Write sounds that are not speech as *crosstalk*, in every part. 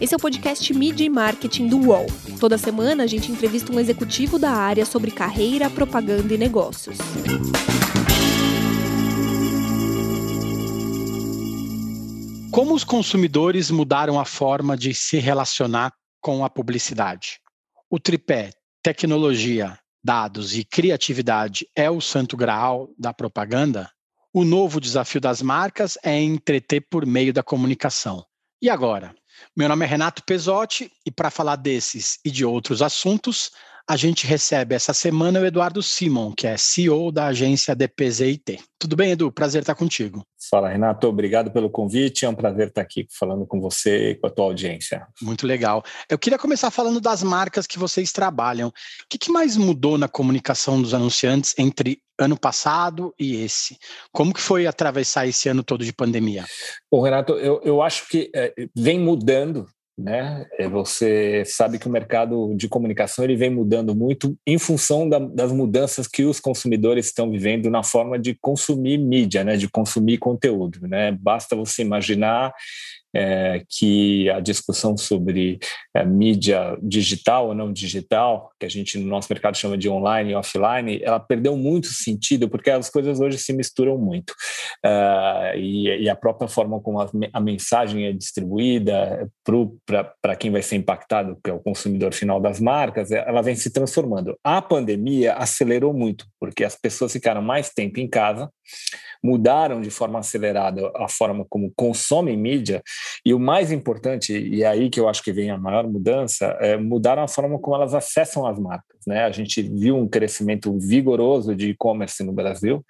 Esse é o podcast Media e Marketing do UOL. Toda semana a gente entrevista um executivo da área sobre carreira, propaganda e negócios. Como os consumidores mudaram a forma de se relacionar com a publicidade? O tripé tecnologia, dados e criatividade é o santo graal da propaganda? O novo desafio das marcas é entreter por meio da comunicação. E agora? Meu nome é Renato Pesotti e para falar desses e de outros assuntos, a gente recebe essa semana o Eduardo Simon, que é CEO da agência DPZIT. Tudo bem, Edu? Prazer estar contigo. Fala, Renato. Obrigado pelo convite. É um prazer estar aqui falando com você e com a tua audiência. Muito legal. Eu queria começar falando das marcas que vocês trabalham. O que, que mais mudou na comunicação dos anunciantes entre ano passado e esse? Como que foi atravessar esse ano todo de pandemia? Bom, Renato, eu, eu acho que é, vem mudando né? É, você sabe que o mercado de comunicação ele vem mudando muito em função da, das mudanças que os consumidores estão vivendo na forma de consumir mídia, né? De consumir conteúdo, né? Basta você imaginar é, que a discussão sobre é, mídia digital ou não digital, que a gente no nosso mercado chama de online e offline, ela perdeu muito sentido porque as coisas hoje se misturam muito. Uh, e, e, a própria forma como a, a mensagem é distribuída para quem vai ser impactado, que é o consumidor final das marcas, ela vem se transformando. A pandemia acelerou muito, porque as pessoas ficaram mais tempo em casa, mudaram de forma acelerada a forma como consomem mídia, e o mais importante, e é aí que eu acho que vem a maior mudança, é mudaram a forma como elas acessam as marcas. Né? A gente viu um crescimento vigoroso de e-commerce no Brasil,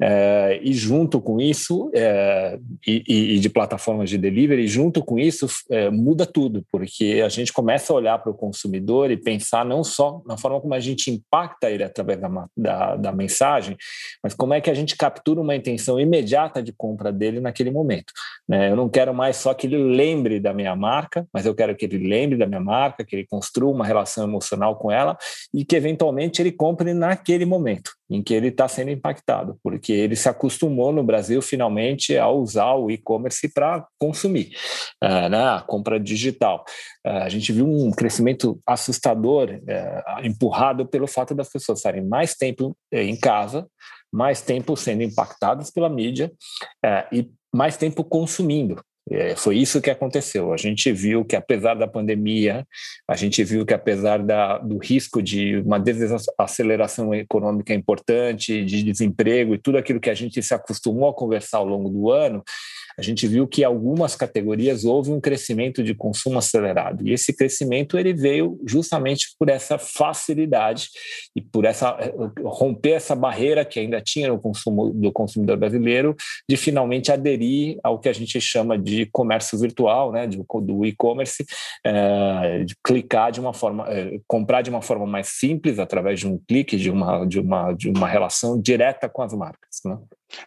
é, e junto com isso, é, e, e, de plataformas de delivery, junto com isso, é, muda tudo, porque a gente começa a olhar para o consumidor e pensar não só na forma como a gente impacta ele através da, da, da, mensagem, mas como é que a gente captura uma intenção imediata de compra dele naquele momento. Né? Eu não quero mais só que ele lembre da minha marca, mas eu quero que ele lembre da minha marca, que ele construa uma relação emocional com ela e que eventualmente ele compre naquele momento em que ele está sendo impactado, porque ele se acostumou no Brasil finalmente a usar o e-commerce para consumir, uh, né, a compra digital. Uh, a gente viu um crescimento assustador, uh, empurrado pelo fato das pessoas estarem mais tempo em casa, mais tempo sendo impactadas pela mídia e mais tempo consumindo. É, foi isso que aconteceu. A gente viu que, apesar da pandemia, a gente viu que, apesar da, do risco de uma desaceleração econômica importante, de desemprego e tudo aquilo que a gente se acostumou a conversar ao longo do ano, a gente viu que algumas categorias houve um crescimento de consumo acelerado. E esse crescimento ele veio justamente por essa facilidade e por essa romper essa barreira que ainda tinha no consumo do consumidor brasileiro de finalmente aderir ao que a gente chama de comércio virtual, né, do e-commerce, é, de clicar de uma forma, é, comprar de uma forma mais simples através de um clique, de uma de uma de uma relação direta com as marcas. Né?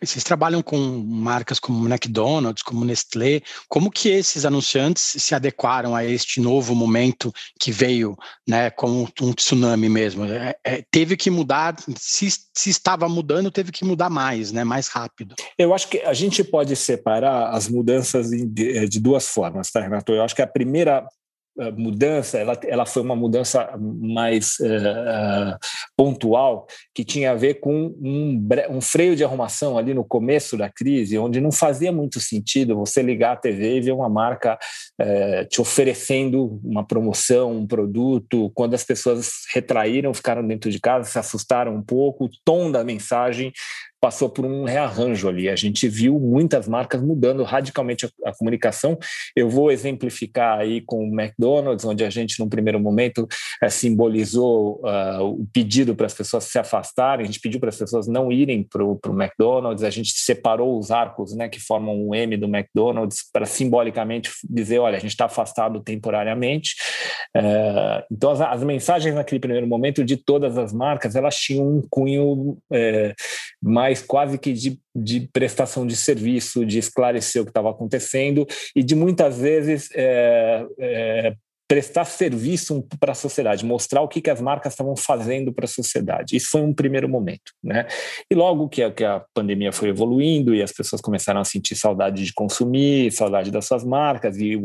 Vocês trabalham com marcas como McDonald's, como Nestlé. Como que esses anunciantes se adequaram a este novo momento que veio, né, como um tsunami mesmo? É, é, teve que mudar. Se, se, estava mudando, teve que mudar mais, né, mais rápido. Eu acho que a gente pode separar as mudanças de, de duas formas, tá, Renato? Eu acho que a primeira mudança, ela, ela foi uma mudança mais uh, pontual, que tinha a ver com um, um freio de arrumação ali no começo da crise, onde não fazia muito sentido você ligar a TV e ver uma marca uh, te oferecendo uma promoção, um produto, quando as pessoas retraíram, ficaram dentro de casa, se assustaram um pouco, o tom da mensagem passou por um rearranjo ali. A gente viu muitas marcas mudando radicalmente a, a, comunicação. Eu vou exemplificar aí com o McDonald's, onde a gente, num primeiro momento, é, simbolizou uh, o pedido para as pessoas se afastarem, a gente pediu para as pessoas não irem para o McDonald's, a gente separou os arcos né, que formam um M do McDonald's para simbolicamente dizer: olha, a gente está afastado temporariamente. Uh, então, as, as, mensagens naquele primeiro momento de todas as marcas elas tinham um cunho uh, mais mas quase que de, de prestação de serviço, de esclarecer o que estava acontecendo e de muitas vezes é, é, prestar serviço para a sociedade, mostrar o que, que as marcas estavam fazendo para a sociedade. Isso foi um primeiro momento. Né? E logo que a, pandemia foi evoluindo e as pessoas começaram a sentir saudade de consumir, saudade das suas marcas, e,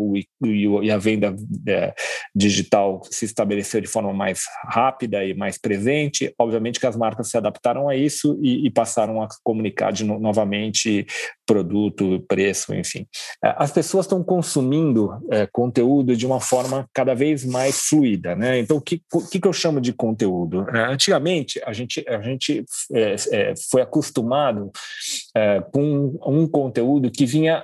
e, e a venda é, digital se estabeleceu de forma mais rápida e mais presente, obviamente que as marcas se adaptaram a isso e, e passaram a comunicar de no, novamente produto, preço, enfim. É, as pessoas estão consumindo é, conteúdo de uma forma cada vez mais fluida, né? Então, o que, que, eu chamo de conteúdo? É, antigamente, a gente, a gente é, é foi acostumado é, com um conteúdo que vinha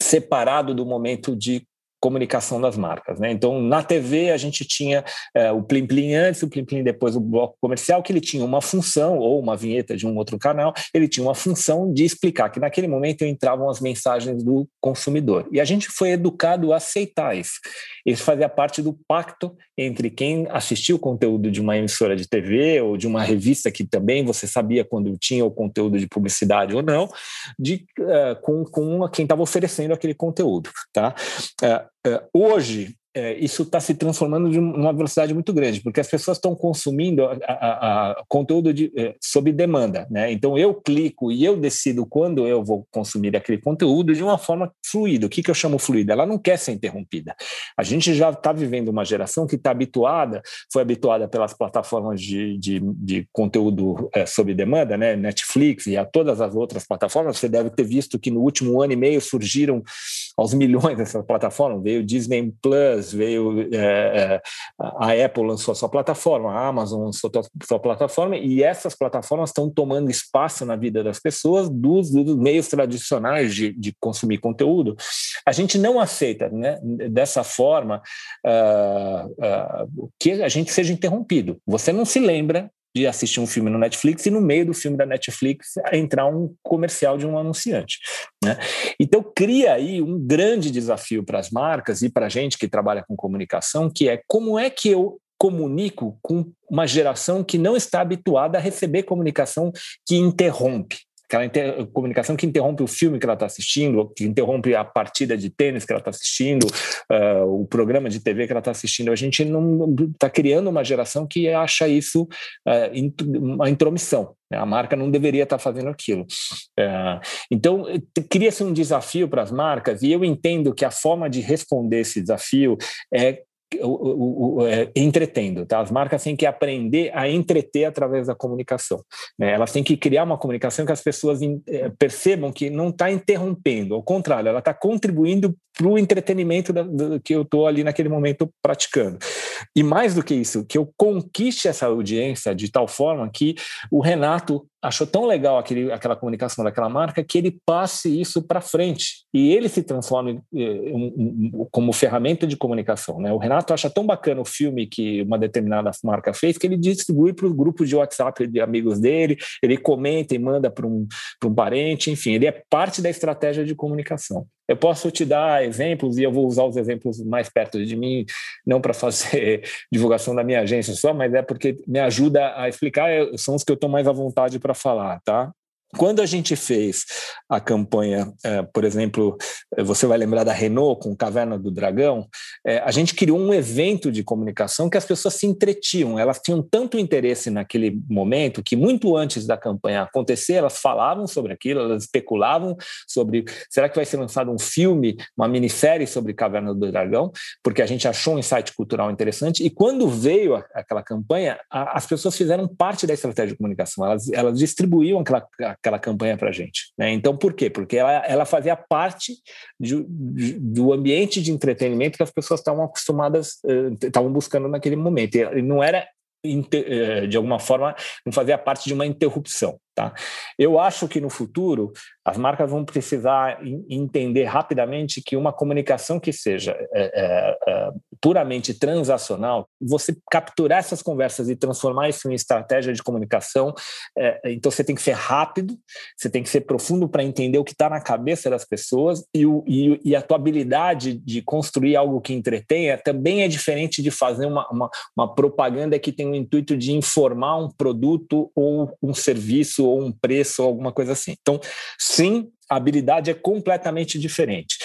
separado do momento de comunicação das marcas. Né? Então, na TV, a gente tinha é, o Plim Plim antes, o Plim Plim depois, o bloco comercial, que ele tinha uma função, ou uma vinheta de um outro canal, ele tinha uma função de explicar que naquele momento entravam as mensagens do consumidor. E a gente foi educado a aceitar isso. Isso fazia parte do pacto entre quem assistia o conteúdo de uma emissora de TV ou de uma revista que também você sabia quando tinha o conteúdo de publicidade ou não, de, uh, com, com quem estava oferecendo aquele conteúdo. Tá? Uh, hoje, é, isso está se transformando de uma velocidade muito grande, porque as pessoas estão consumindo a, a, a conteúdo de, é, sob demanda. Né? Então, eu clico e eu decido quando eu vou consumir aquele conteúdo de uma forma fluida. O que, que eu chamo fluida? Ela não quer ser interrompida. A gente já está vivendo uma geração que está habituada, foi habituada pelas plataformas de, de, de conteúdo é, sob demanda, né? Netflix e a todas as outras plataformas. Você deve ter visto que no último ano e meio surgiram aos milhões *laughs* essas plataformas. Veio Disney Plus, veio é, é, a Apple lançou a sua plataforma, a Amazon lançou a sua plataforma, e essas plataformas estão tomando espaço na vida das pessoas dos, dos meios tradicionais de, de, consumir conteúdo. A gente não aceita né, dessa forma uh, uh, que a gente seja interrompido. Você não se lembra de assistir um filme no Netflix e no meio do filme da Netflix entrar um comercial de um anunciante. Né? Então cria aí um grande desafio para as marcas e para a gente que trabalha com comunicação, que é como é que eu comunico com uma geração que não está habituada a receber comunicação que interrompe aquela inter... comunicação que interrompe o filme que ela está assistindo, que interrompe a partida de tênis que ela está assistindo, uh, o programa de TV que ela está assistindo. A gente não está criando uma geração que acha isso uh, uma intromissão. Né? A marca não deveria estar tá fazendo aquilo. Uh, então, cria-se um desafio para as marcas, e eu entendo que a forma de responder esse desafio é o, o, é, entretendo. Tá? As marcas têm que aprender a entreter através da comunicação. Né? Elas têm que criar uma comunicação que as pessoas in, é, percebam que não está interrompendo, ao contrário, ela está contribuindo para o entretenimento da, que eu estou ali naquele momento praticando. E mais do que isso, que eu conquiste essa audiência de tal forma que o Renato achou tão legal aquele, aquela comunicação daquela marca que ele passe isso para frente e ele se transforme eh, como ferramenta de comunicação. Né? O Renato acha tão bacana o filme que uma determinada marca fez que ele distribui para os grupos de WhatsApp de amigos dele, ele comenta e manda para um, um parente, enfim, ele é parte da estratégia de comunicação. Eu posso te dar exemplos, e eu vou usar os exemplos mais perto de mim, não para fazer *laughs* divulgação da minha agência só, mas é porque me ajuda a explicar, são os que eu estou mais à vontade para falar, tá? Quando a gente fez a campanha, é, por exemplo, é, você vai lembrar da Renault com Caverna do Dragão, é, a gente criou um evento de comunicação que as pessoas se entretiam, elas tinham tanto interesse naquele momento que muito antes da campanha acontecer, elas falavam sobre aquilo, elas especulavam sobre será que vai ser lançado um filme, uma minissérie sobre Caverna do Dragão, porque a gente achou um insight cultural interessante, e quando veio aquela campanha, as pessoas fizeram parte da estratégia de comunicação, elas, elas distribuíam aquela aquela campanha para a gente. Né? Então, por quê? Porque ela, ela fazia parte de, de, do ambiente de entretenimento que as pessoas estavam acostumadas, eh, estavam buscando naquele momento. E não era eh, de alguma forma não fazia parte de uma interrupção. Tá? Eu acho que no futuro as marcas vão precisar entender rapidamente que uma comunicação que seja é, é, é, puramente transacional, você capturar essas conversas e transformar isso em estratégia de comunicação, é, então você tem que ser rápido, você tem que ser profundo para entender o que está na cabeça das pessoas e, o, e, e, a tua habilidade de construir algo que entretenha também é diferente de fazer uma, uma, uma propaganda que tem o intuito de informar um produto ou um serviço ou um preço ou alguma coisa assim. Então, sim, a habilidade é completamente diferente.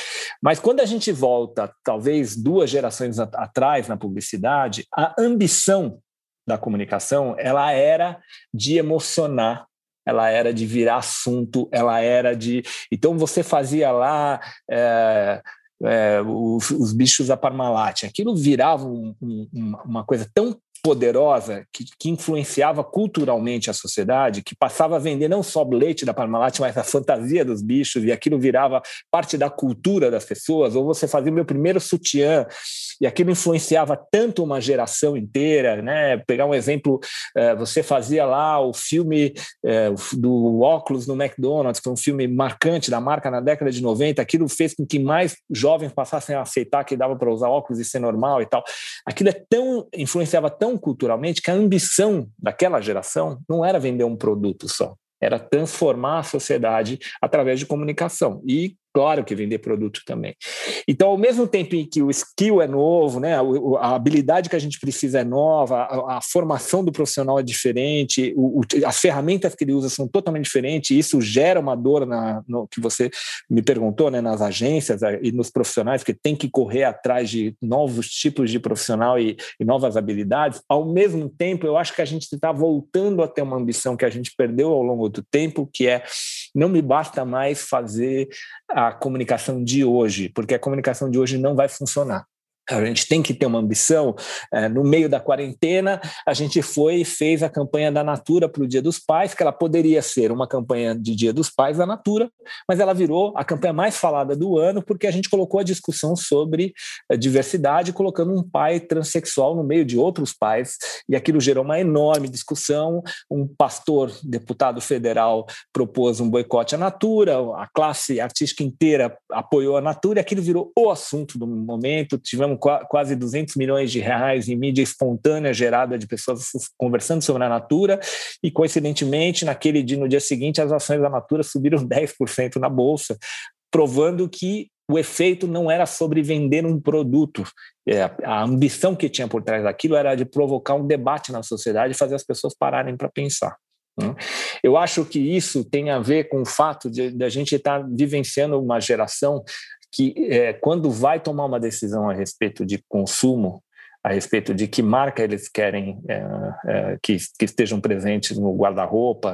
Mas quando a gente volta, talvez duas gerações atrás na publicidade, a ambição da comunicação ela era de emocionar ela era de virar assunto, ela era de. Então você fazia lá é, é, os, os, bichos da Parmalat, aquilo virava um, um, uma coisa tão poderosa que, que, influenciava culturalmente a sociedade, que passava a vender não só o leite da Parmalat, mas a fantasia dos bichos, e aquilo virava parte da cultura das pessoas, ou você fazia o meu primeiro sutiã, e aquilo influenciava tanto uma geração inteira, né? Pegar um exemplo, eh, você fazia lá o filme eh, do óculos no McDonald's, que foi um filme marcante da marca na década de 90, aquilo fez com que mais jovens passassem a aceitar que dava para usar óculos e ser normal e tal. Aquilo é tão influenciava tão culturalmente que a ambição daquela geração não era vender um produto só, era transformar a sociedade através de comunicação. E claro que vender produto também. Então, ao mesmo tempo em que o skill é novo, né, a habilidade que a gente precisa é nova, a, a formação do profissional é diferente, o, o, as ferramentas que ele usa são totalmente diferentes, e isso gera uma dor na, no que você me perguntou, né, nas agências e nos profissionais, que tem que correr atrás de novos tipos de profissional e, e novas habilidades. Ao mesmo tempo, eu acho que a gente está voltando a ter uma ambição que a gente perdeu ao longo do tempo, que é não me basta mais fazer comunicação de hoje, porque a comunicação de hoje não vai funcionar. A gente tem que ter uma ambição. É, no meio da quarentena, a gente foi e fez a campanha da Natura para o Dia dos Pais, que ela poderia ser uma campanha de Dia dos Pais da Natura, mas ela virou a campanha mais falada do ano, porque a gente colocou a discussão sobre a diversidade, colocando um pai transexual no meio de outros pais, e aquilo gerou uma enorme discussão. Um pastor, deputado federal, propôs um boicote à Natura, a classe artística inteira apoiou a Natura, e aquilo virou o assunto do momento. Tivemos quase 200 milhões de reais em mídia espontânea gerada de pessoas conversando sobre a Natura e, coincidentemente, naquele dia, no dia seguinte, as ações da Natura subiram *laughs* 10% na Bolsa, provando que o efeito não era sobre vender um produto. É, a ambição que tinha por trás daquilo era de provocar um debate na sociedade e fazer as pessoas pararem para pensar. Né? Eu acho que isso tem a ver com o fato de, de a gente estar tá vivenciando uma geração que é, quando vai tomar uma decisão a respeito de consumo, a respeito de que marca eles querem é, é, que, que, estejam presentes no guarda-roupa,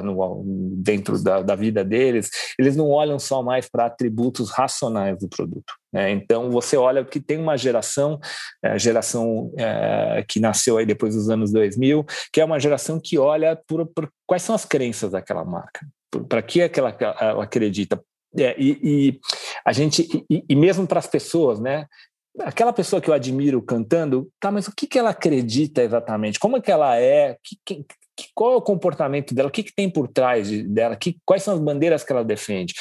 dentro da, da, vida deles, eles não olham só mais para atributos racionais do produto. Né? Então, você olha que tem uma geração, é, geração é, que nasceu aí depois dos anos 2000, que é uma geração que olha por, por quais são as crenças daquela marca, para que, é que ela, ela acredita, é, e, e, a gente, e, e mesmo para as pessoas, né? Aquela pessoa que eu admiro cantando, tá, mas o que, que ela acredita exatamente? Como é que ela é? Que, que, qual é o comportamento dela? O que, que tem por trás dela? Que, quais são as bandeiras que ela defende?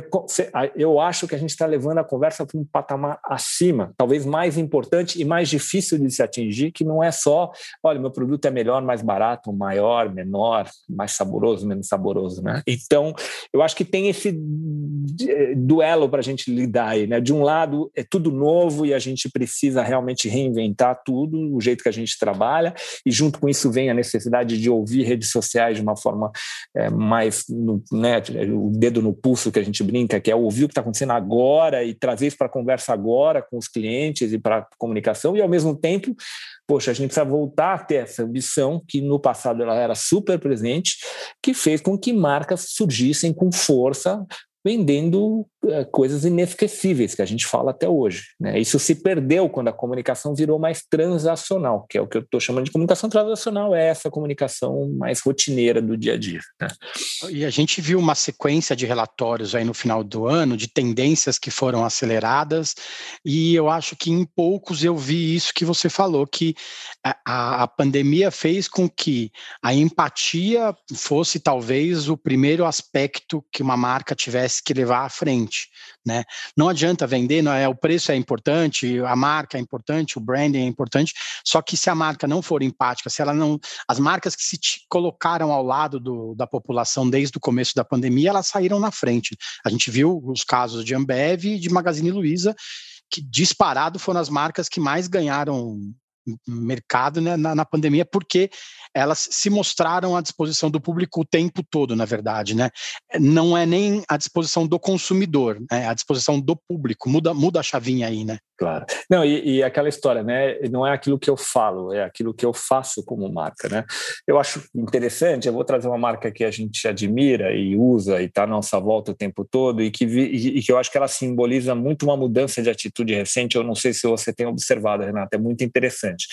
Você, eu acho que a gente está levando a conversa para um patamar acima, talvez mais importante e mais difícil de se atingir, que não é só, olha, meu produto é melhor, mais barato, maior, menor, mais saboroso, menos saboroso, né? Então, eu acho que tem esse duelo para a gente lidar aí, né? De um lado, é tudo novo e a gente precisa realmente reinventar tudo, o jeito que a gente trabalha, e junto com isso vem a necessidade de ouvir redes sociais de uma forma é, mais, no, né, o dedo no pulso que a gente brinca, que é ouvir o que está acontecendo agora e trazer isso para a conversa agora com os clientes e para a comunicação, e ao mesmo tempo, poxa, a gente precisa voltar a ter essa ambição que no passado ela era super presente, que fez com que marcas surgissem com força vendendo é, coisas inesquecíveis que a gente fala até hoje. Né? Isso se perdeu quando a comunicação virou mais transacional, que é o que eu estou chamando de comunicação transacional, é essa comunicação mais rotineira do dia a dia. Né? E a gente viu uma sequência de relatórios aí no final do ano de tendências que foram aceleradas, e eu acho que em poucos eu vi isso que você falou, que a, a pandemia fez com que a empatia fosse talvez o primeiro aspecto que uma marca tivesse tivesse que levar à frente, né? Não adianta vender, não é o preço é importante, a marca é importante, o branding é importante, só que se a marca não for empática, se ela não, as marcas que se colocaram ao lado do, da população desde o começo da pandemia, elas saíram na frente. A gente viu os casos de Ambev e de Magazine Luiza, que disparado foram as marcas que mais ganharam mercado né, na, na, pandemia, porque elas se mostraram à disposição do público o tempo todo, na verdade, né? Não é nem à disposição do consumidor, é à disposição do público. Muda, muda a chavinha aí, né? Claro. Não, e, e, aquela história, né? Não é aquilo que eu falo, é aquilo que eu faço como marca, né? Eu acho interessante, eu vou trazer uma marca que a gente admira e usa e está à nossa volta o tempo todo e que, e, e que eu acho que ela simboliza muito uma mudança de atitude recente. Eu não sei se você tem observado, Renata, é muito interessante.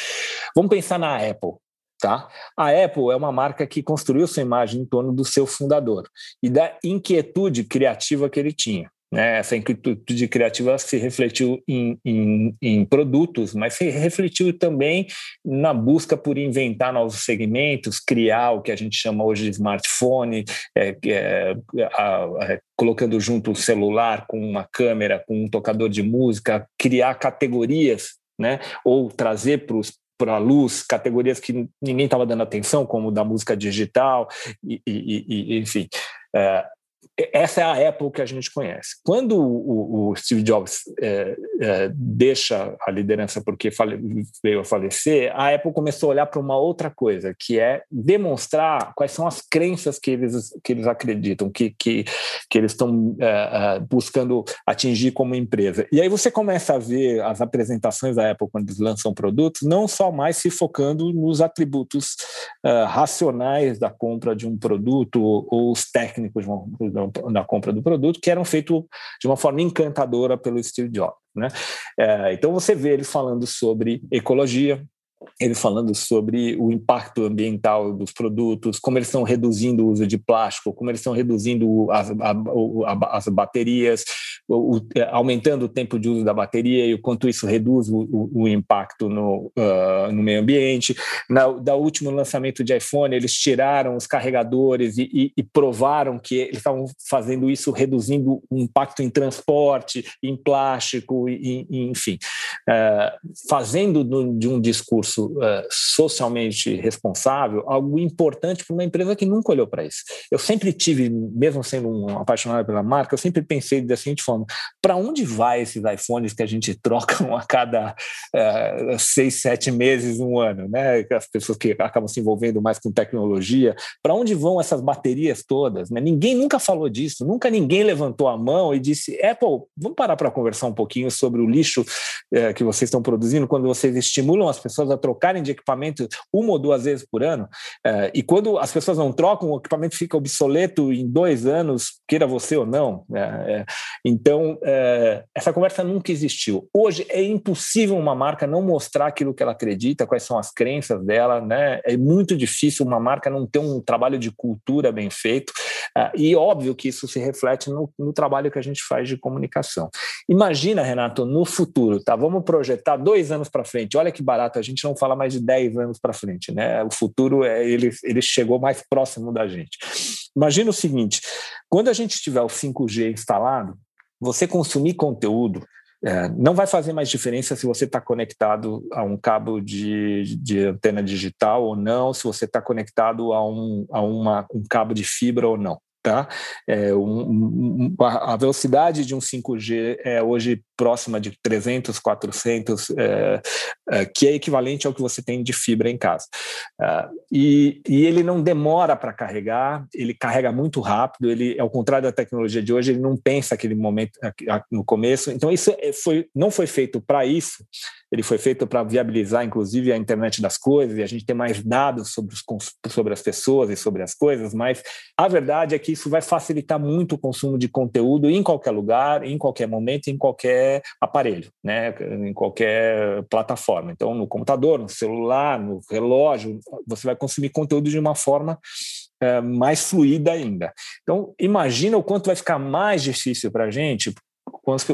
Vamos pensar na Apple. Tá? A Apple é uma marca que construiu sua imagem em torno do seu fundador e da inquietude criativa que ele tinha. Né? Essa inquietude criativa se refletiu em, em, em, produtos, mas se refletiu também na busca por inventar novos segmentos, criar o que a gente chama hoje de smartphone, é, é, a, a, colocando junto o celular com uma câmera, com um tocador de música, criar categorias, né? ou trazer para os para a luz categorias que ninguém estava dando atenção, como da música digital, e, e, e enfim. É, essa é a Apple que a gente conhece. Quando o, o Steve Jobs é, é, deixa a liderança porque fale, veio a falecer, a Apple começou a olhar para uma outra coisa, que é demonstrar quais são as crenças que eles, que eles acreditam, que, que, que eles estão é, é buscando atingir como empresa. E aí você começa a ver as apresentações da Apple quando eles lançam produtos, não só mais se focando nos atributos é, racionais da compra de um produto ou, os técnicos na compra do produto, que eram feitos de uma forma encantadora pelo Steve Jobs. Né? É, então você vê ele falando sobre ecologia, ele falando sobre o impacto ambiental dos produtos, como eles estão reduzindo o uso de plástico, como eles estão reduzindo as, a, a, as baterias, o, é, aumentando o tempo de uso da bateria e o quanto isso reduz o, o, o impacto no, uh, no meio ambiente. Na, da último lançamento de iPhone, eles tiraram os carregadores e, e, e provaram que eles estavam fazendo isso, reduzindo o impacto em transporte, em plástico, e, enfim, uh, fazendo do, de um discurso uh, socialmente responsável algo importante para uma empresa que nunca olhou para isso. Eu sempre tive, mesmo sendo um apaixonado pela marca, eu sempre pensei da seguinte forma: para onde vai esses iPhones que a gente *laughs* troca a cada uh, seis, sete meses, um ano, né? As pessoas que acabam se envolvendo mais com tecnologia, para onde vão essas baterias todas? Né? Ninguém nunca falou disso, nunca ninguém levantou a mão e disse: Apple, vamos parar para conversar um pouquinho sobre o lixo uh, que vocês estão produzindo quando vocês estimulam as pessoas a trocarem de equipamento uma ou duas vezes por ano. Uh, e quando as pessoas não trocam, o equipamento fica obsoleto em dois anos, queira você ou não. Né? então, é, essa conversa nunca existiu. Hoje é impossível uma marca não mostrar aquilo que ela acredita, quais são as crenças dela, né? É muito difícil uma marca não ter um trabalho de cultura bem feito. Uh, e óbvio que isso se reflete no, no, trabalho que a gente faz de comunicação. Imagina, Renato, no futuro, tá? Vamos projetar dois anos para frente. Olha que barato, a gente não fala mais de dez anos para frente, né? O futuro é, ele, ele chegou mais próximo da gente. Imagina o seguinte: quando a gente tiver o 5G instalado, você consumir conteúdo é, não vai fazer mais diferença se você está conectado a um cabo de, de, antena digital ou não, se você está conectado a, um, a uma, um cabo de fibra ou não. Tá? É, um, um, a velocidade de um 5G é hoje próxima de 300, 400, é, é, que é equivalente ao que você tem de fibra em casa. É, e, e, ele não demora para carregar, ele carrega muito rápido, ele, ao contrário da tecnologia de hoje, ele não pensa aquele momento no começo. Então, isso é, foi, não foi feito para isso, ele foi feito para viabilizar, inclusive, a internet das coisas, e a gente ter mais dados sobre, os, sobre as pessoas e sobre as coisas, mas a verdade é que isso vai facilitar muito o consumo de conteúdo em qualquer lugar, em qualquer momento, em qualquer aparelho, né? em qualquer plataforma. Então, no computador, no celular, no relógio, você vai consumir conteúdo de uma forma é, mais fluida ainda. Então, imagina o quanto vai ficar mais difícil para a gente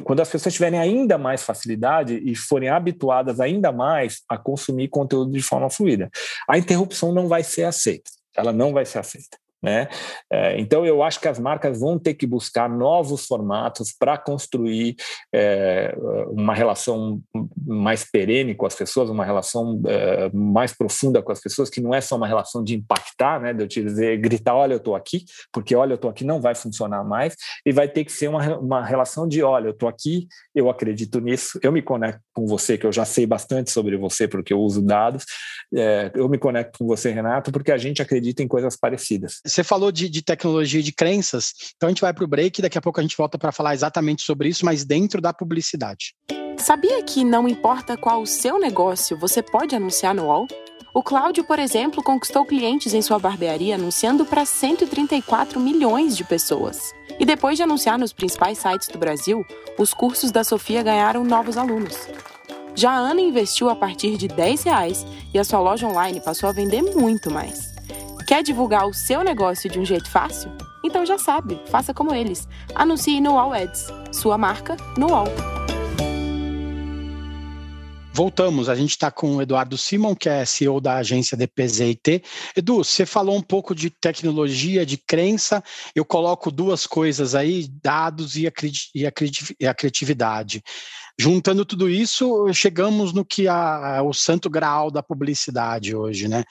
quando as pessoas tiverem ainda mais facilidade e forem habituadas ainda mais a consumir conteúdo de forma fluida. A interrupção não vai ser aceita, ela não vai ser aceita. Né? É, então, eu acho que as marcas vão ter que buscar novos formatos para construir é, uma relação mais perene com as pessoas, uma relação uh, mais profunda com as pessoas, que não é só uma relação de impactar, né, de eu te dizer, gritar, olha, eu estou aqui, porque olha, eu estou aqui, não vai funcionar mais, e vai ter que ser uma, uma relação de, olha, eu estou aqui, eu acredito nisso, eu me conecto com você, que eu já sei bastante sobre você, porque eu uso dados, é, eu me conecto com você, Renato, porque a gente acredita em coisas parecidas. Você falou de, de tecnologia e de crenças, então a gente vai para o break, daqui a pouco a gente volta para falar exatamente sobre isso, mas dentro da publicidade. Sabia que não importa qual o seu negócio, você pode anunciar no UOL? O Cláudio, por exemplo, conquistou clientes em sua barbearia anunciando para 134 milhões de pessoas. E depois de anunciar nos principais sites do Brasil, os cursos da Sofia ganharam novos alunos. Já a Ana investiu a partir de 10 reais e a sua loja online passou a vender muito mais. Quer divulgar o seu negócio de um jeito fácil? Então já sabe, faça como eles. Anuncie no All Ads. Sua marca no All. Voltamos, a gente está com o Eduardo Simon, que é CEO da agência DPZIT. Edu, você falou um pouco de tecnologia, de crença, eu coloco duas coisas aí, dados e a, e a criatividade. Juntando tudo isso, chegamos no que é o santo graal da publicidade hoje, né?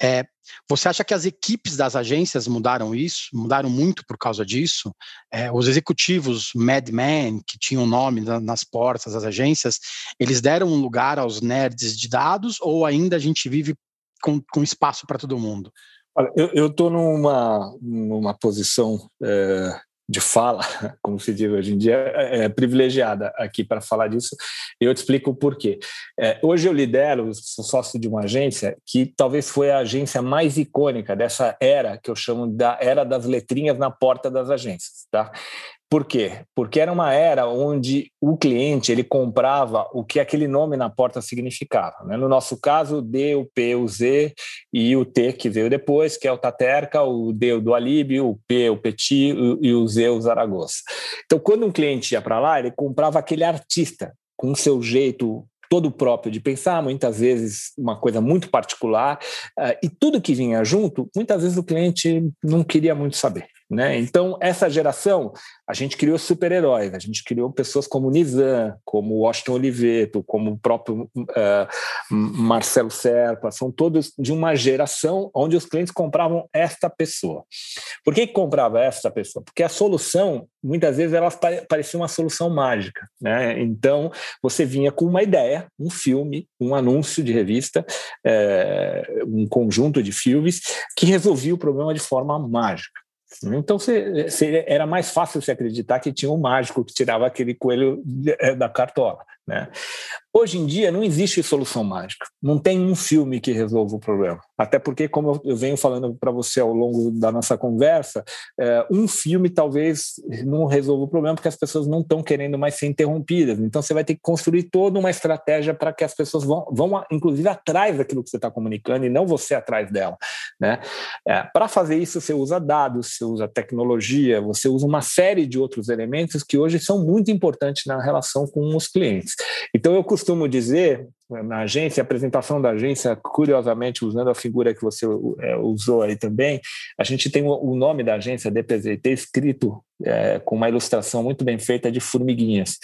É, você acha que as equipes das agências mudaram isso? Mudaram muito por causa disso? É, os executivos madmen, que tinham nome nas portas das agências, eles deram um lugar aos nerds de dados ou ainda a gente vive com, com espaço para todo mundo? Olha, eu estou numa, numa posição é, de fala, *laughs* como se diz hoje em dia, é, é privilegiada aqui para falar disso. E eu te explico o porquê. É, hoje eu lidero, sou sócio de uma agência que talvez foi a agência mais icônica dessa era que eu chamo da era das letrinhas na porta das agências, tá? Por quê? Porque era uma era onde o cliente ele comprava o que aquele nome na porta significava. Né? No nosso caso, o D, o P, o Z e o T que veio depois, que é o Taterca, o D, o do Alibi, o P, o Petit e o Z, o Zaragoza. Então, quando um cliente ia para lá, ele comprava aquele artista com o seu jeito todo próprio de pensar, muitas vezes uma coisa muito particular, uh, e tudo que vinha junto, muitas vezes o cliente não queria muito saber. Né? Então, essa geração, a gente criou super-heróis, a gente criou pessoas como Nizam, como Washington Oliveto, como o próprio uh, Marcelo Serpa, são todos de uma geração onde os clientes compravam esta pessoa. Por que, que comprava esta pessoa? Porque a solução, muitas vezes, ela parecia uma solução mágica. Né? Então, você vinha com uma ideia, um filme, um anúncio de revista, é, um conjunto de filmes que resolvia o problema de forma mágica. Então era mais fácil se acreditar que tinha um mágico que tirava aquele coelho eh, da cartola. Né? Hoje em dia não existe solução mágica, não tem um filme que resolva o problema. Até porque, como eu venho falando para você ao longo da nossa conversa, é, um filme talvez não resolva o problema porque as pessoas não estão querendo mais ser interrompidas. Então você vai ter que construir toda uma estratégia para que as pessoas vão, vão, inclusive, atrás daquilo que você está comunicando e não você atrás dela. Né? É, para fazer isso, você usa dados, você usa tecnologia, você usa uma série de outros elementos que hoje são muito importantes na relação com os clientes. Então eu costumo dizer na agência, a apresentação da agência, curiosamente, usando a figura que você é, usou aí também, a gente tem o, nome da agência, DPZT, escrito é, com uma ilustração muito bem feita de formiguinhas.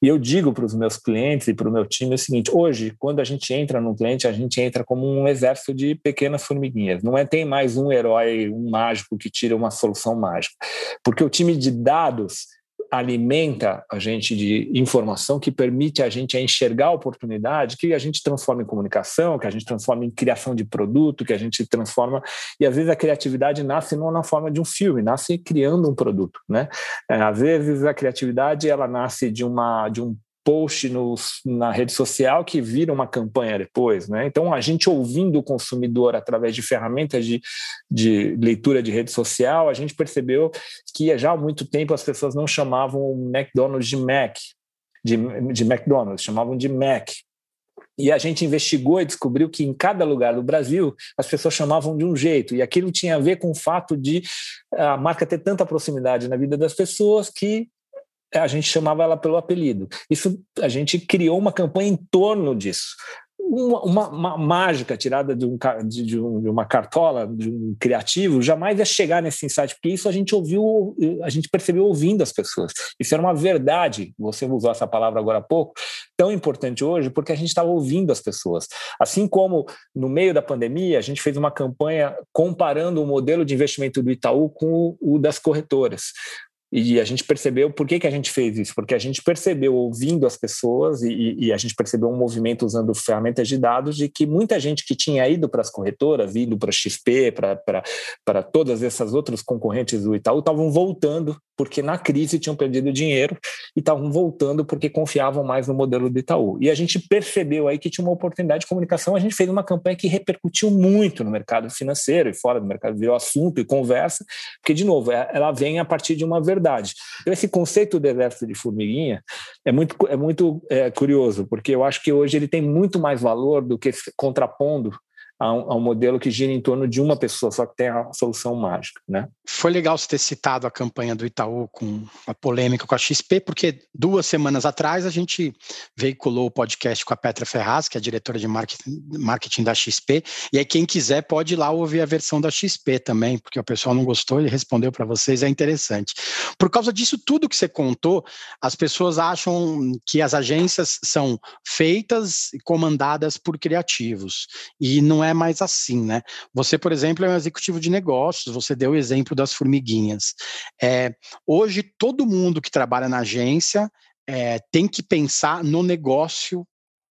E eu digo para os meus clientes e para o meu time o seguinte: hoje, quando a gente entra num cliente, a gente entra como um exército de pequenas formiguinhas. Não é tem mais um herói, um mágico que tira uma solução mágica, porque o time de dados alimenta a gente de informação que permite a gente enxergar a oportunidade, que a gente transforma em comunicação, que a gente transforma em criação de produto, que a gente transforma e às vezes a criatividade nasce não na forma de um filme, nasce criando um produto, né? É, às vezes a criatividade ela nasce de uma de um post no, na rede social que vira uma campanha depois. Né? Então, a gente ouvindo o consumidor através de ferramentas de, de leitura de rede social, a gente percebeu que já há muito tempo as pessoas não chamavam o McDonald's de Mac, de, de McDonald's, chamavam de Mac. E a gente investigou e descobriu que em cada lugar do Brasil as pessoas chamavam de um jeito. E aquilo tinha a ver com o fato de a marca ter tanta proximidade na vida das pessoas que a gente chamava ela pelo apelido. Isso a gente criou uma campanha em torno disso. uma, uma, uma, mágica tirada de, um, de, de, um, uma cartola, de um criativo, jamais ia chegar nesse insight, porque isso a gente ouviu, a gente percebeu ouvindo as pessoas. Isso era uma verdade, você usou essa palavra agora há pouco, tão importante hoje, porque a gente estava ouvindo as pessoas. Assim como no meio da pandemia, a gente fez uma campanha comparando o modelo de investimento do Itaú com o das corretoras. E a gente percebeu, por que, que a gente fez isso? Porque a gente percebeu, ouvindo as pessoas, e, e a gente percebeu um movimento usando ferramentas de dados, de que muita gente que tinha ido para as corretoras, ido para XP, para todas essas outras concorrentes do Itaú, estavam voltando porque na crise tinham perdido dinheiro e estavam voltando porque confiavam mais no modelo do Itaú. E a gente percebeu aí que tinha uma oportunidade de comunicação. A gente fez uma campanha que repercutiu muito no mercado financeiro e fora do mercado, virou assunto e conversa, porque, de novo, é, ela vem a partir de uma verdade. Então, esse conceito do exército de formiguinha é muito, é muito é, curioso, porque eu acho que hoje ele tem muito mais valor do que contrapondo a um, a um, modelo que gira em torno de uma pessoa, só que tem a solução mágica. Né? Foi legal você ter citado a campanha do Itaú com a polêmica com a XP, porque duas semanas atrás a gente veiculou o podcast com a Petra Ferraz, que é a diretora de marketing, marketing da XP, e aí quem quiser pode ir lá ouvir a versão da XP também, porque o pessoal não gostou, ele respondeu para vocês, é interessante. Por causa disso tudo que você contou, as pessoas acham que as agências são feitas e comandadas por criativos, e não é é mais assim, né? Você, por exemplo, é um executivo de negócios, você deu o exemplo das formiguinhas. É, hoje, todo mundo que trabalha na agência é, tem que pensar no negócio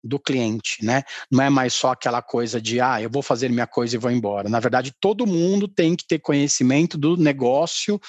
do cliente, né? Não é mais só aquela coisa de ah, eu vou fazer minha coisa e vou embora. Na verdade, todo mundo tem que ter conhecimento do negócio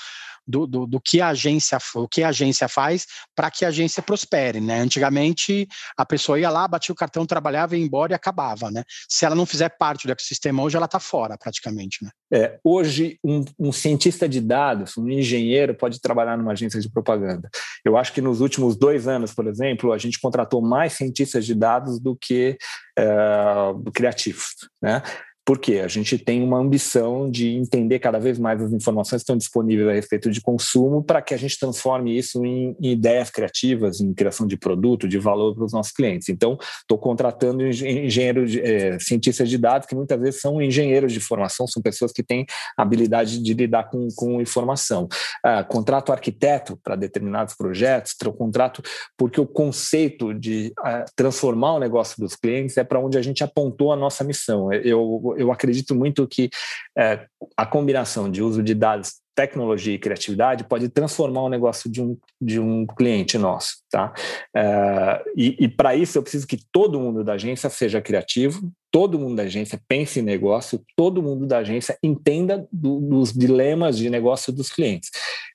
do, do, do, que a agência, o que a agência faz para que a agência prospere, né? Antigamente a pessoa ia lá, batia o cartão, trabalhava, ia embora e acabava, né? Se ela não fizer parte do ecossistema hoje, ela está fora praticamente, né? É, hoje um, um, cientista de dados, um engenheiro pode trabalhar numa agência de propaganda. Eu acho que nos últimos dois anos, por exemplo, a gente contratou mais cientistas de dados do que uh, criativos, né? Porque a gente tem uma ambição de entender cada vez mais as informações que estão disponíveis a respeito de consumo para que a gente transforme isso em, em, ideias criativas, em criação de produto, de valor para os nossos clientes. Então, estou contratando engenheiros, é, cientistas de dados que muitas vezes são engenheiros de formação, são pessoas que têm habilidade de lidar com, com informação. Ah, contrato arquiteto para determinados projetos, contrato porque o conceito de ah, transformar o negócio dos clientes é para onde a gente apontou a nossa missão. Eu eu acredito muito que é, a combinação de uso de dados, tecnologia e criatividade pode transformar o negócio de um, de um cliente nosso. Tá? É, e, e para isso eu preciso que todo mundo da agência seja criativo, todo mundo da agência pense em negócio, todo mundo da agência entenda do, dos dilemas de negócio dos clientes.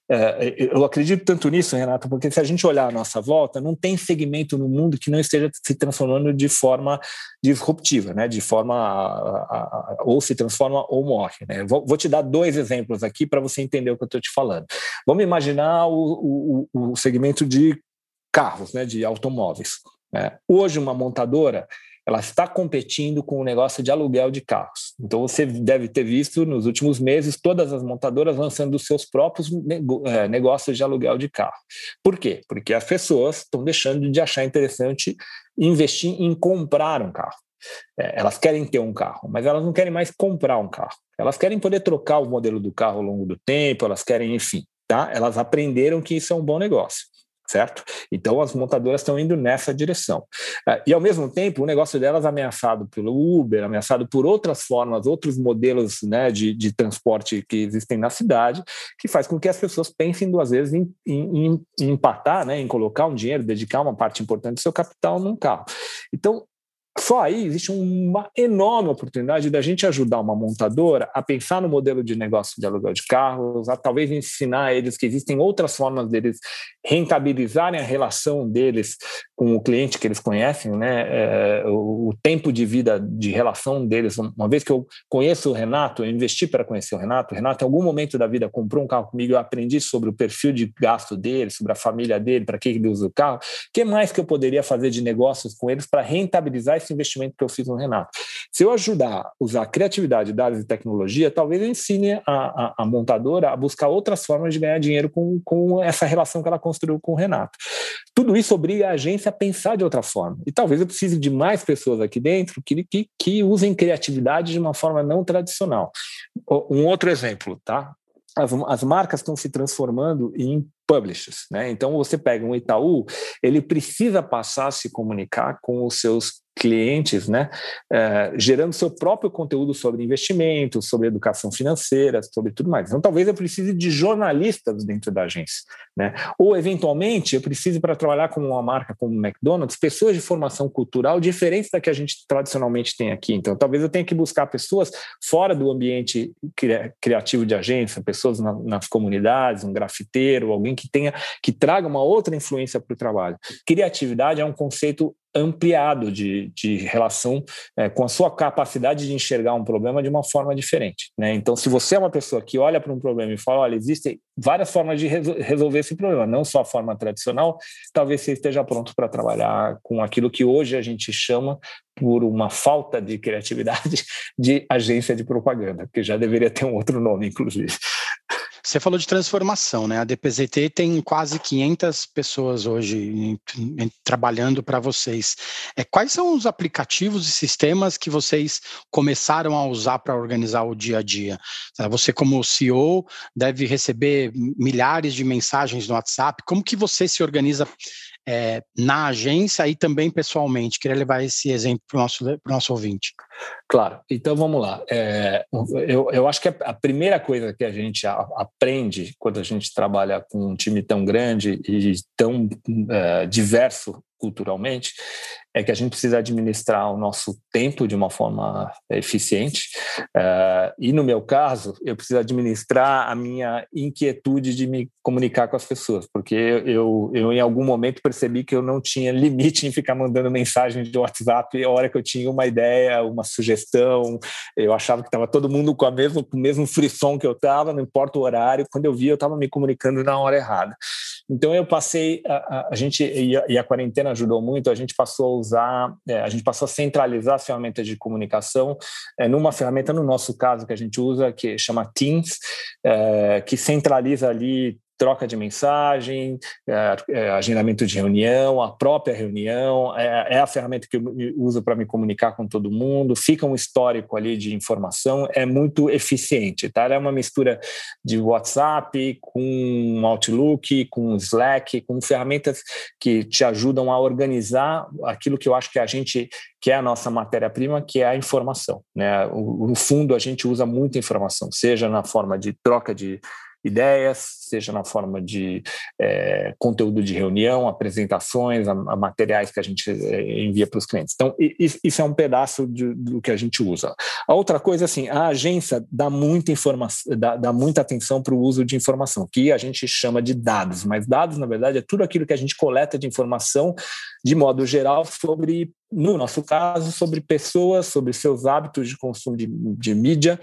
É, eu acredito tanto nisso, Renato, porque se a gente olhar a nossa volta, não tem segmento no mundo que não esteja se transformando de forma disruptiva, né? de forma a, a, ou se transforma ou morre. Né? Vou, vou te dar dois exemplos aqui para você entender o que eu estou te falando. Vamos imaginar o, o, o segmento de carros, né? de automóveis. Né? Hoje, uma montadora ela está competindo com o negócio de aluguel de carros. Então você deve ter visto nos últimos meses todas as montadoras lançando os seus próprios é, negócios de aluguel de carro. Por quê? Porque as pessoas estão deixando de achar interessante investir em comprar um carro. É, elas querem ter um carro, mas elas não querem mais comprar um carro. Elas querem poder trocar o modelo do carro ao longo do tempo, elas querem, enfim, tá? Elas aprenderam que isso é um bom negócio certo? Então as montadoras estão indo nessa direção. É, e ao mesmo tempo, o negócio delas ameaçado pelo Uber, ameaçado por outras formas, outros modelos né, de, de transporte que existem na cidade, que faz com que as pessoas pensem duas vezes em, em, em empatar, né, em colocar um dinheiro, dedicar uma parte importante do seu capital num carro. Então, só aí existe uma enorme oportunidade da gente ajudar uma montadora a pensar no modelo de negócio de aluguel de carros, a talvez ensinar eles que existem outras formas deles rentabilizarem a relação deles com o cliente que eles conhecem, né? É, o, o, tempo de vida de relação deles. Uma vez que eu conheço o Renato, eu investi para conhecer o Renato. O Renato, em algum momento da vida, comprou um carro comigo, eu aprendi sobre o perfil de gasto dele, sobre a família dele, para que ele usa o carro. O que mais que eu poderia fazer de negócios com eles para rentabilizar esse investimento que eu fiz no Renato. Se eu ajudar a usar criatividade, dados e tecnologia, talvez eu ensine a, a, a montadora a buscar outras formas de ganhar dinheiro com, com essa relação que ela construiu com o Renato. Tudo isso obriga a agência a pensar de outra forma. E talvez eu precise de mais pessoas aqui dentro que, que, que usem criatividade de uma forma não tradicional. Um outro exemplo, tá? As, as marcas estão se transformando em publishers, né? Então você pega um Itaú, ele precisa passar a se comunicar com os seus clientes, né, é, gerando seu próprio conteúdo sobre investimentos, sobre educação financeira, sobre tudo mais. Então, talvez eu precise de jornalistas dentro da agência, né? Ou eventualmente eu precise para trabalhar com uma marca como o McDonald's, pessoas de formação cultural diferentes da que a gente tradicionalmente tem aqui. Então, talvez eu tenha que buscar pessoas fora do ambiente criativo de agência, pessoas na, nas comunidades, um grafiteiro, alguém que tenha que traga uma outra influência para o trabalho. Criatividade é um conceito ampliado de, de relação é, com a sua capacidade de enxergar um problema de uma forma diferente. Né? Então, se você é uma pessoa que olha para um problema e fala, olha, existem várias formas de resolver esse problema, não só a forma tradicional, talvez você esteja pronto para trabalhar com aquilo que hoje a gente chama por uma falta de criatividade *laughs* de agência de propaganda, que já deveria ter um outro nome, inclusive. Você falou de transformação, né? A DPZT tem quase 500 pessoas hoje trabalhando para vocês. É, quais são os aplicativos e sistemas que vocês começaram a usar para organizar o dia a dia? Você, como CEO, deve receber milhares de mensagens no WhatsApp. Como que você se organiza é, na agência e também pessoalmente? Queria levar esse exemplo para o nosso, nosso ouvinte. Claro, então vamos lá. É, eu, eu acho que a primeira coisa que a gente aprende quando a gente trabalha com um time tão grande e tão é, diverso culturalmente é que a gente precisa administrar o nosso tempo de uma forma eficiente. Uh, e no meu caso, eu preciso administrar a minha inquietude de me comunicar com as pessoas, porque eu, eu em algum momento percebi que eu não tinha limite em ficar mandando mensagem de WhatsApp a hora que eu tinha uma ideia, uma sugestão. Eu achava que estava todo mundo com, a mesmo, com o mesmo frisson que eu estava, não importa o horário. Quando eu vi, eu estava me comunicando na hora errada. Então eu passei, a, a, gente, e a, e a, quarentena ajudou muito, a gente passou a usar, é, a gente passou a centralizar as ferramentas de comunicação é, numa ferramenta, no nosso caso, que a gente usa, que chama Teams, é, que centraliza ali troca de mensagem, é, é, agendamento de reunião, a própria reunião, é, é a ferramenta que eu uso para me comunicar com todo mundo, fica um histórico ali de informação, é muito eficiente, tá? é uma mistura de WhatsApp com Outlook, com Slack, com ferramentas que te ajudam a organizar aquilo que eu acho que a gente que é a nossa matéria-prima, que é a informação. Né? No fundo, a gente usa muita informação, seja na forma de troca de ideias, seja na forma de é, conteúdo de reunião, apresentações, a, a materiais que a gente é, envia para os clientes. Então, isso é um pedaço de, do que a gente usa. A outra coisa, assim, a agência dá muita informação, dá, dá muita atenção para o uso de informação, que a gente chama de dados, mas dados, na verdade, é tudo aquilo que a gente coleta de informação, de modo geral, sobre no nosso caso, sobre pessoas, sobre seus hábitos de consumo de, de mídia,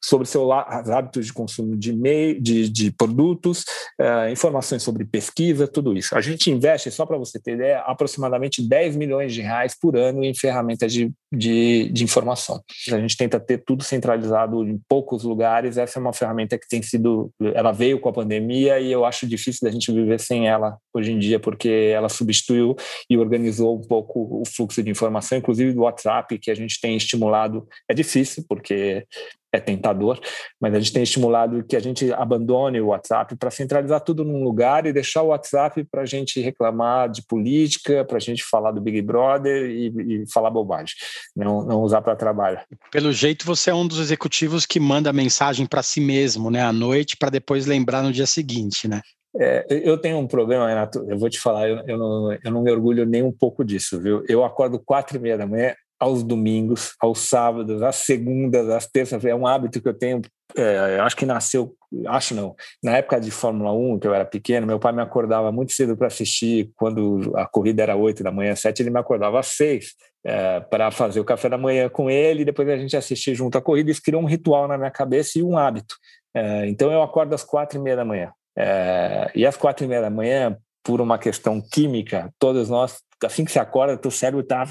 sobre seus hábitos de consumo de, meio, de, de produtos, uh, informações sobre pesquisa, tudo isso. A gente investe, só para você ter ideia, aproximadamente 10 milhões de reais por ano em ferramentas de, de, de informação. A gente tenta ter tudo centralizado em poucos lugares. Essa é uma ferramenta que tem sido. Ela veio com a pandemia e eu acho difícil da gente viver sem ela hoje em dia, porque ela substituiu e organizou um pouco o fluxo de informação, inclusive do WhatsApp, que a gente tem estimulado. É difícil, porque é tentador, mas a gente tem estimulado que a gente abandone o WhatsApp para centralizar tudo num lugar e deixar o WhatsApp para a gente reclamar de política, para a gente falar do Big Brother e, e falar bobagem, não, não usar para trabalho. Pelo jeito, você é um dos executivos que manda mensagem para si mesmo, né, à noite, para depois lembrar no dia seguinte, né? É, eu tenho um problema, Renato, eu vou te falar, eu, eu, não, eu não me orgulho nem um pouco disso, viu? Eu acordo quatro e meia da manhã, aos domingos, aos sábados, às segundas, às terças, é um hábito que eu tenho, é, acho que nasceu, acho não, na época de Fórmula 1, que eu era pequeno, meu pai me acordava muito cedo para assistir, quando a corrida era oito da manhã, sete, ele me acordava às seis, é, para fazer o café da manhã com ele, depois a gente assistir junto à corrida, isso criou um ritual na minha cabeça e um hábito. É, então eu acordo às quatro e meia da manhã, é, e às quatro e meia da manhã, por uma questão química, todos nós assim que você acorda, teu cérebro tá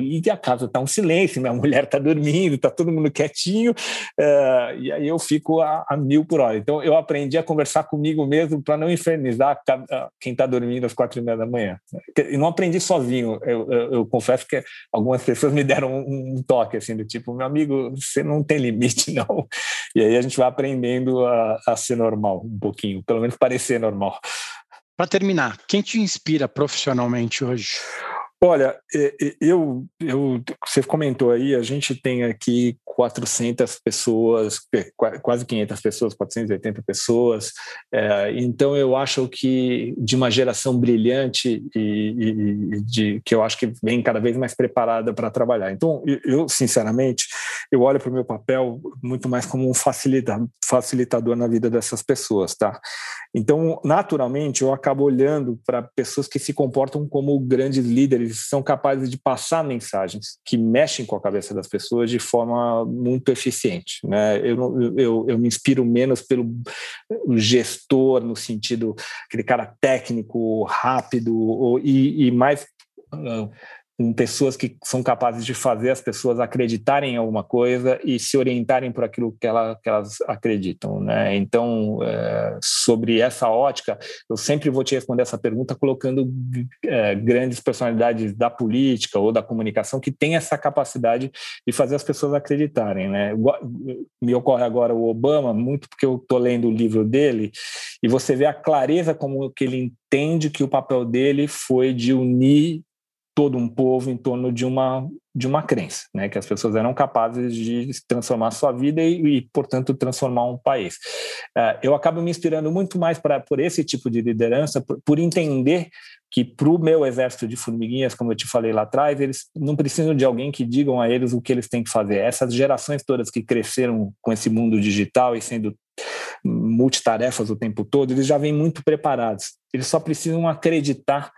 e a casa tá um silêncio, minha *laughs* mulher tá dormindo, tá todo mundo quietinho, uh, e aí eu fico a, a, mil por hora. Então eu aprendi a conversar comigo mesmo para não infernizar quem tá dormindo às quatro e meia da manhã. E não aprendi sozinho. Eu, eu, eu, confesso que algumas pessoas me deram um, um, toque assim do tipo, meu amigo, você não tem limite *laughs* não. E aí a gente vai aprendendo a, a ser normal um pouquinho, pelo menos parecer normal. Para terminar, quem te inspira profissionalmente hoje? Olha, eu, eu, você comentou aí, a gente tem aqui 400 pessoas, quase 500 pessoas, 480 pessoas. É, então, eu acho que de uma geração brilhante e, e, de, que eu acho que vem cada vez mais preparada para trabalhar. Então, eu, sinceramente, eu olho para o meu papel muito mais como um facilitador, facilitador na vida dessas pessoas, tá? Então, naturalmente, eu acabo olhando para pessoas que se comportam como grandes líderes eles são capazes de passar mensagens que mexem com a cabeça das pessoas de forma muito eficiente. Né? Eu, eu, eu me inspiro menos pelo gestor, no sentido aquele cara técnico, rápido, e, e mais com pessoas que são capazes de fazer as pessoas acreditarem em alguma coisa e se orientarem por aquilo que, ela, que elas acreditam. Né? Então, é, sobre essa ótica, eu sempre vou te responder essa pergunta colocando é, grandes personalidades da política ou da comunicação que têm essa capacidade de fazer as pessoas acreditarem. Né? Me ocorre agora o Obama, muito porque eu estou lendo o livro dele, e você vê a clareza como que ele entende que o papel dele foi de unir todo um povo em torno de uma de uma crença, né, que as pessoas eram capazes de transformar sua vida e, e portanto, transformar um país. Uh, eu acabo me inspirando muito mais para por esse tipo de liderança, por, por entender que para o meu exército de formiguinhas, como eu te falei lá atrás, eles não precisam de alguém que digam a eles o que eles têm que fazer. Essas gerações todas que cresceram com esse mundo digital e sendo multitarefas o tempo todo, eles já vêm muito preparados. Eles só precisam acreditar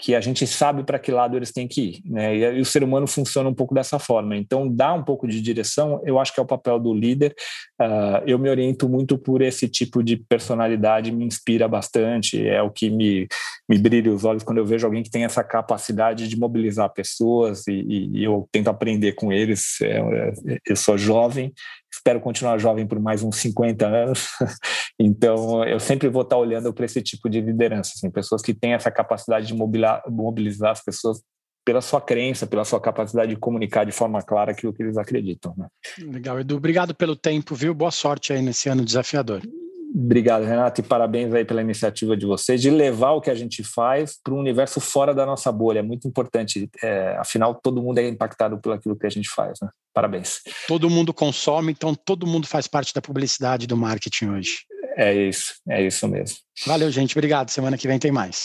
que a gente sabe para que lado eles têm que ir, né? E, o ser humano funciona um pouco dessa forma. Então, dá um pouco de direção, eu acho que é o papel do líder. Uh, eu me oriento muito por esse tipo de personalidade, me inspira bastante, é o que me, me brilha os olhos quando eu vejo alguém que tem essa capacidade de mobilizar pessoas e, e eu tento aprender com eles. É, é eu sou jovem, espero continuar jovem por mais uns 50 anos. *laughs* Então, eu sempre vou estar olhando para esse tipo de liderança, assim, pessoas que têm essa capacidade de mobilizar, as pessoas pela sua crença, pela sua capacidade de comunicar de forma clara aquilo que eles acreditam. Né? Legal, Edu. Obrigado pelo tempo, viu? Boa sorte aí nesse ano desafiador. Obrigado, Renato, e parabéns aí pela iniciativa de vocês de levar o que a gente faz para um universo fora da nossa bolha. É muito importante. É, afinal, todo mundo é impactado por aquilo que a gente faz. Né? Parabéns. Todo mundo consome, então todo mundo faz parte da publicidade do marketing hoje. É isso, é isso mesmo. Valeu, gente. Obrigado. Semana que vem tem mais.